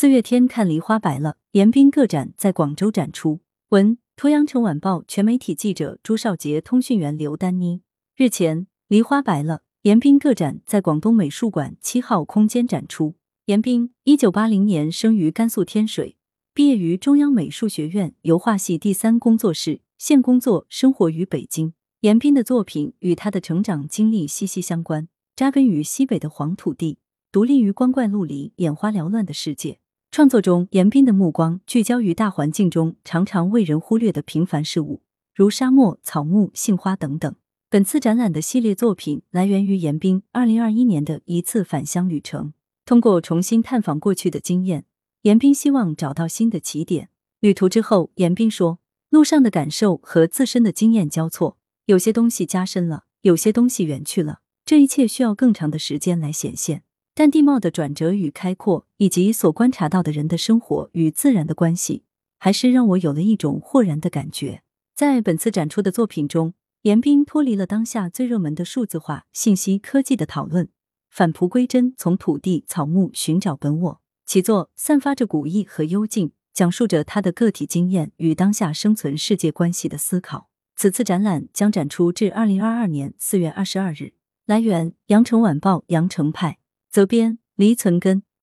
四月天看梨花白了，严彬个展在广州展出。文图：阳城晚报全媒体记者朱少杰，通讯员刘丹妮。日前，梨花白了，严彬个展在广东美术馆七号空间展出。严彬，一九八零年生于甘肃天水，毕业于中央美术学院油画系第三工作室，现工作生活于北京。严彬的作品与他的成长经历息息相关，扎根于西北的黄土地，独立于光怪陆离、眼花缭乱的世界。创作中，严彬的目光聚焦于大环境中常常为人忽略的平凡事物，如沙漠、草木、杏花等等。本次展览的系列作品来源于严彬二零二一年的一次返乡旅程。通过重新探访过去的经验，严彬希望找到新的起点。旅途之后，严彬说：“路上的感受和自身的经验交错，有些东西加深了，有些东西远去了。这一切需要更长的时间来显现。”但地貌的转折与开阔，以及所观察到的人的生活与自然的关系，还是让我有了一种豁然的感觉。在本次展出的作品中，严彬脱离了当下最热门的数字化、信息科技的讨论，返璞归真，从土地、草木寻找本我。其作散发着古意和幽静，讲述着他的个体经验与当下生存世界关系的思考。此次展览将展出至二零二二年四月二十二日。来源：羊城晚报羊城派。责编：黎存根。